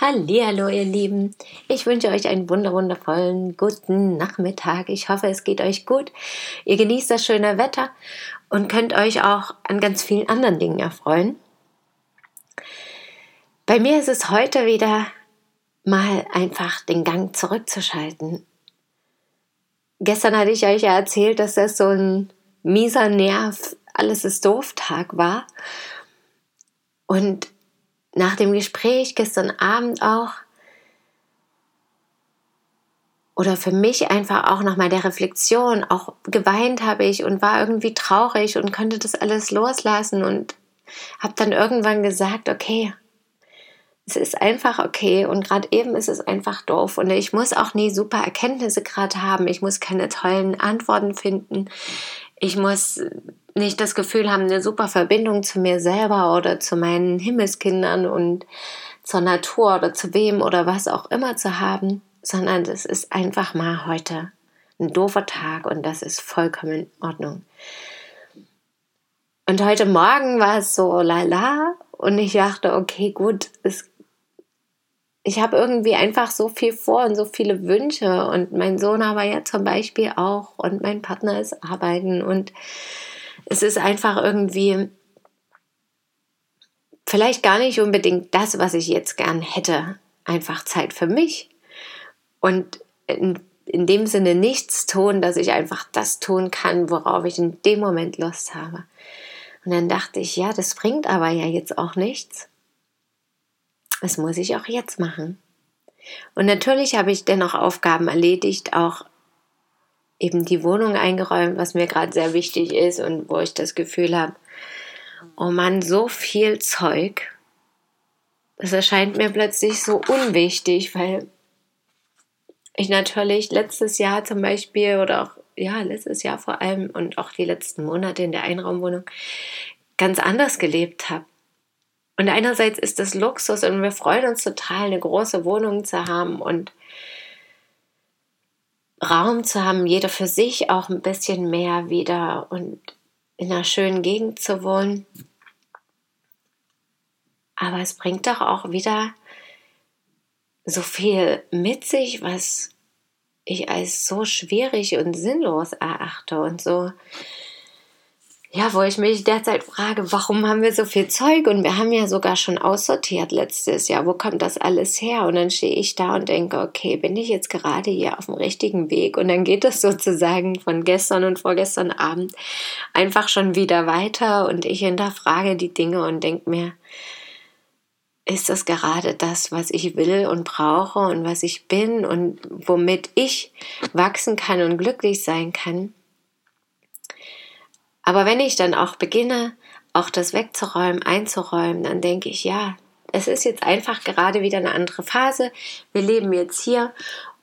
Hallihallo, ihr Lieben. Ich wünsche euch einen wunderwundervollen guten Nachmittag. Ich hoffe, es geht euch gut. Ihr genießt das schöne Wetter und könnt euch auch an ganz vielen anderen Dingen erfreuen. Bei mir ist es heute wieder mal einfach den Gang zurückzuschalten. Gestern hatte ich euch ja erzählt, dass das so ein mieser Nerv, alles ist doof Tag war. Und nach dem Gespräch gestern Abend auch oder für mich einfach auch nochmal der Reflexion, auch geweint habe ich und war irgendwie traurig und konnte das alles loslassen und habe dann irgendwann gesagt, okay, es ist einfach okay und gerade eben ist es einfach doof und ich muss auch nie super Erkenntnisse gerade haben, ich muss keine tollen Antworten finden, ich muss nicht das Gefühl haben, eine super Verbindung zu mir selber oder zu meinen Himmelskindern und zur Natur oder zu wem oder was auch immer zu haben, sondern es ist einfach mal heute ein doofer Tag und das ist vollkommen in Ordnung. Und heute Morgen war es so lala und ich dachte, okay, gut, es, ich habe irgendwie einfach so viel vor und so viele Wünsche und mein Sohn aber ja zum Beispiel auch und mein Partner ist arbeiten und es ist einfach irgendwie vielleicht gar nicht unbedingt das, was ich jetzt gern hätte. Einfach Zeit für mich. Und in, in dem Sinne nichts tun, dass ich einfach das tun kann, worauf ich in dem Moment Lust habe. Und dann dachte ich, ja, das bringt aber ja jetzt auch nichts. Das muss ich auch jetzt machen. Und natürlich habe ich dennoch Aufgaben erledigt, auch eben die Wohnung eingeräumt, was mir gerade sehr wichtig ist und wo ich das Gefühl habe, oh Mann, so viel Zeug. Das erscheint mir plötzlich so unwichtig, weil ich natürlich letztes Jahr zum Beispiel oder auch, ja, letztes Jahr vor allem und auch die letzten Monate in der Einraumwohnung ganz anders gelebt habe. Und einerseits ist das Luxus und wir freuen uns total, eine große Wohnung zu haben und Raum zu haben, jeder für sich auch ein bisschen mehr wieder und in einer schönen Gegend zu wohnen. Aber es bringt doch auch wieder so viel mit sich, was ich als so schwierig und sinnlos erachte und so ja, wo ich mich derzeit frage, warum haben wir so viel Zeug und wir haben ja sogar schon aussortiert letztes Jahr, wo kommt das alles her? Und dann stehe ich da und denke, okay, bin ich jetzt gerade hier auf dem richtigen Weg? Und dann geht es sozusagen von gestern und vorgestern Abend einfach schon wieder weiter und ich hinterfrage die Dinge und denke mir, ist das gerade das, was ich will und brauche und was ich bin und womit ich wachsen kann und glücklich sein kann? Aber wenn ich dann auch beginne, auch das wegzuräumen, einzuräumen, dann denke ich, ja, es ist jetzt einfach gerade wieder eine andere Phase. Wir leben jetzt hier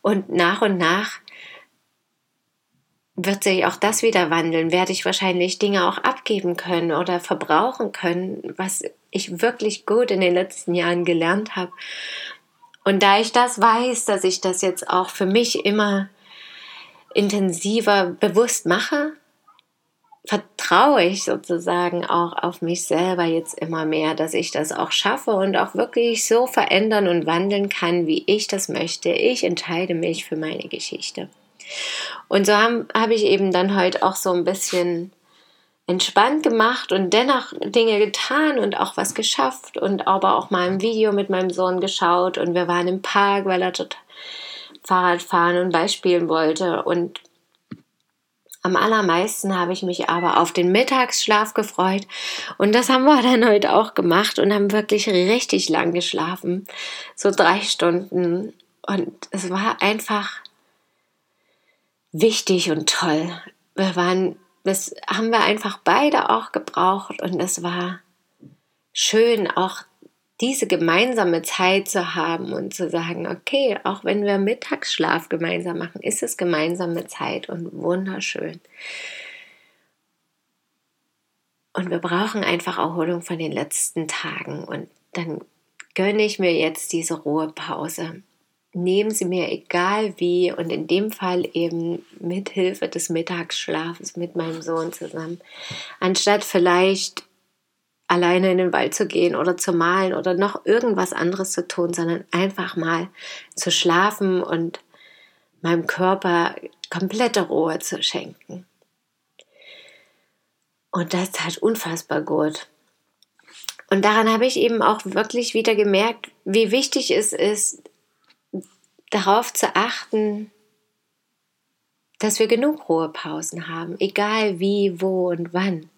und nach und nach wird sich auch das wieder wandeln, werde ich wahrscheinlich Dinge auch abgeben können oder verbrauchen können, was ich wirklich gut in den letzten Jahren gelernt habe. Und da ich das weiß, dass ich das jetzt auch für mich immer intensiver bewusst mache, vertraue ich sozusagen auch auf mich selber jetzt immer mehr, dass ich das auch schaffe und auch wirklich so verändern und wandeln kann, wie ich das möchte. Ich entscheide mich für meine Geschichte. Und so habe hab ich eben dann heute auch so ein bisschen entspannt gemacht und dennoch Dinge getan und auch was geschafft und aber auch mal ein Video mit meinem Sohn geschaut und wir waren im Park, weil er dort Fahrrad fahren und beispielen wollte und am allermeisten habe ich mich aber auf den Mittagsschlaf gefreut. Und das haben wir dann heute auch gemacht und haben wirklich richtig lang geschlafen. So drei Stunden. Und es war einfach wichtig und toll. Wir waren, das haben wir einfach beide auch gebraucht. Und es war schön, auch diese gemeinsame Zeit zu haben und zu sagen, okay, auch wenn wir Mittagsschlaf gemeinsam machen, ist es gemeinsame Zeit und wunderschön. Und wir brauchen einfach Erholung von den letzten Tagen und dann gönne ich mir jetzt diese Ruhepause. Nehmen Sie mir egal wie und in dem Fall eben mit Hilfe des Mittagsschlafes mit meinem Sohn zusammen, anstatt vielleicht alleine in den Wald zu gehen oder zu malen oder noch irgendwas anderes zu tun, sondern einfach mal zu schlafen und meinem Körper komplette Ruhe zu schenken. Und das tat unfassbar gut. Und daran habe ich eben auch wirklich wieder gemerkt, wie wichtig es ist, darauf zu achten, dass wir genug Ruhepausen haben, egal wie, wo und wann.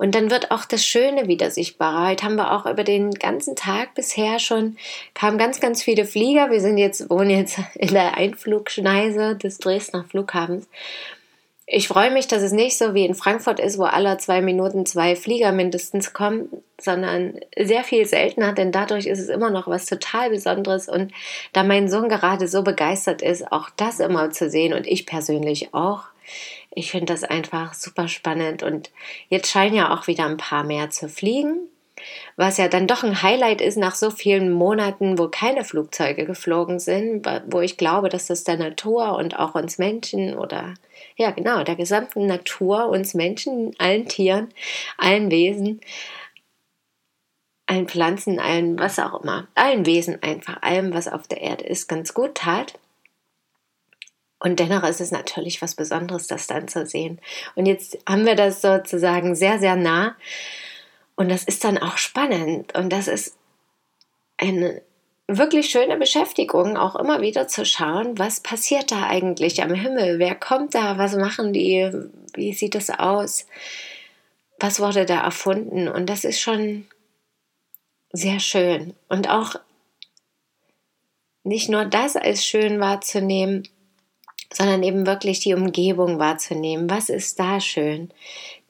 Und dann wird auch das Schöne wieder sichtbar. Heute haben wir auch über den ganzen Tag bisher schon, kamen ganz, ganz viele Flieger. Wir sind jetzt, wohnen jetzt in der Einflugschneise des Dresdner Flughafens. Ich freue mich, dass es nicht so wie in Frankfurt ist, wo alle zwei Minuten zwei Flieger mindestens kommen, sondern sehr viel seltener, denn dadurch ist es immer noch was total Besonderes. Und da mein Sohn gerade so begeistert ist, auch das immer zu sehen und ich persönlich auch, ich finde das einfach super spannend und jetzt scheinen ja auch wieder ein paar mehr zu fliegen, was ja dann doch ein Highlight ist nach so vielen Monaten, wo keine Flugzeuge geflogen sind, wo ich glaube, dass das der Natur und auch uns Menschen oder ja genau, der gesamten Natur, uns Menschen, allen Tieren, allen Wesen, allen Pflanzen, allen was auch immer, allen Wesen einfach, allem, was auf der Erde ist, ganz gut tat. Und dennoch ist es natürlich was Besonderes, das dann zu sehen. Und jetzt haben wir das sozusagen sehr, sehr nah. Und das ist dann auch spannend. Und das ist eine wirklich schöne Beschäftigung, auch immer wieder zu schauen, was passiert da eigentlich am Himmel? Wer kommt da? Was machen die? Wie sieht es aus? Was wurde da erfunden? Und das ist schon sehr schön. Und auch nicht nur das als schön wahrzunehmen, sondern eben wirklich die Umgebung wahrzunehmen. Was ist da schön?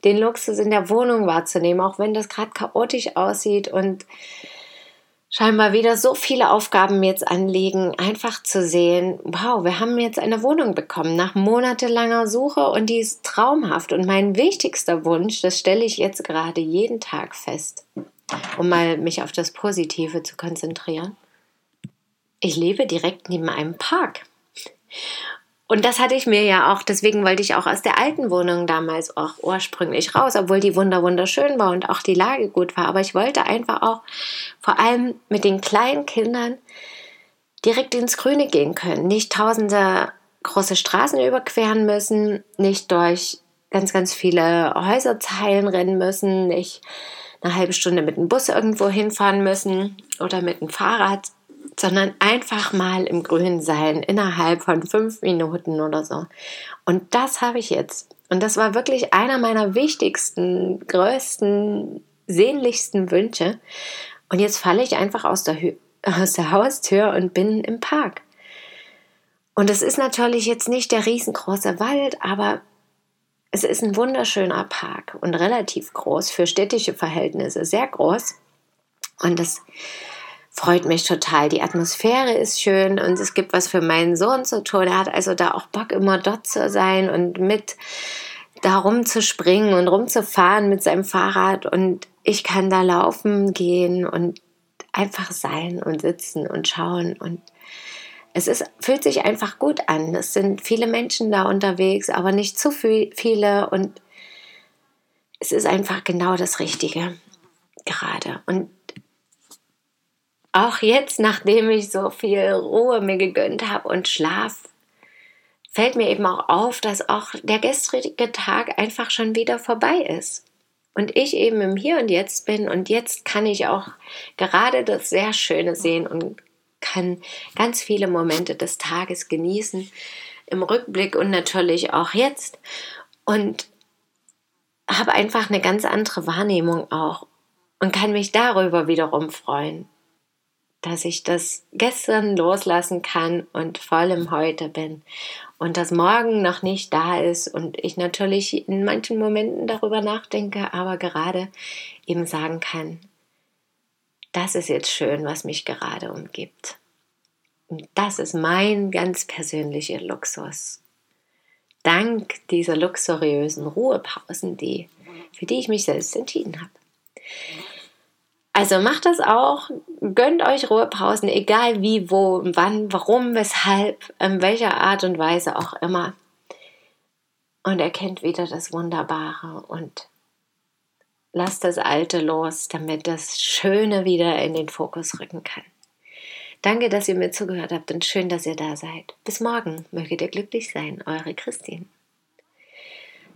Den Luxus in der Wohnung wahrzunehmen, auch wenn das gerade chaotisch aussieht und scheinbar wieder so viele Aufgaben jetzt anliegen, einfach zu sehen, wow, wir haben jetzt eine Wohnung bekommen nach monatelanger Suche und die ist traumhaft. Und mein wichtigster Wunsch, das stelle ich jetzt gerade jeden Tag fest, um mal mich auf das Positive zu konzentrieren. Ich lebe direkt neben einem Park. Und das hatte ich mir ja auch, deswegen wollte ich auch aus der alten Wohnung damals auch ursprünglich raus, obwohl die wunder wunderschön war und auch die Lage gut war. Aber ich wollte einfach auch vor allem mit den kleinen Kindern direkt ins Grüne gehen können, nicht tausende große Straßen überqueren müssen, nicht durch ganz, ganz viele Häuserzeilen rennen müssen, nicht eine halbe Stunde mit dem Bus irgendwo hinfahren müssen oder mit dem Fahrrad, sondern einfach mal im Grün sein, innerhalb von fünf Minuten oder so. Und das habe ich jetzt. Und das war wirklich einer meiner wichtigsten, größten, sehnlichsten Wünsche. Und jetzt falle ich einfach aus der, aus der Haustür und bin im Park. Und es ist natürlich jetzt nicht der riesengroße Wald, aber es ist ein wunderschöner Park und relativ groß für städtische Verhältnisse, sehr groß. Und das freut mich total. Die Atmosphäre ist schön und es gibt was für meinen Sohn zu tun. Er hat also da auch Bock, immer dort zu sein und mit da rumzuspringen und rumzufahren mit seinem Fahrrad und ich kann da laufen gehen und einfach sein und sitzen und schauen und es ist, fühlt sich einfach gut an. Es sind viele Menschen da unterwegs, aber nicht zu viele und es ist einfach genau das Richtige gerade. Und auch jetzt, nachdem ich so viel Ruhe mir gegönnt habe und Schlaf, fällt mir eben auch auf, dass auch der gestrige Tag einfach schon wieder vorbei ist. Und ich eben im Hier und Jetzt bin und jetzt kann ich auch gerade das sehr Schöne sehen und kann ganz viele Momente des Tages genießen, im Rückblick und natürlich auch jetzt. Und habe einfach eine ganz andere Wahrnehmung auch und kann mich darüber wiederum freuen dass ich das gestern loslassen kann und voll im Heute bin und das morgen noch nicht da ist und ich natürlich in manchen Momenten darüber nachdenke, aber gerade eben sagen kann, das ist jetzt schön, was mich gerade umgibt. Und das ist mein ganz persönlicher Luxus. Dank dieser luxuriösen Ruhepausen, die, für die ich mich selbst entschieden habe. Also macht das auch, gönnt euch Ruhepausen, egal wie, wo, wann, warum, weshalb, in welcher Art und Weise auch immer. Und erkennt wieder das Wunderbare und lasst das Alte los, damit das Schöne wieder in den Fokus rücken kann. Danke, dass ihr mir zugehört habt und schön, dass ihr da seid. Bis morgen, möget ihr glücklich sein, eure Christine.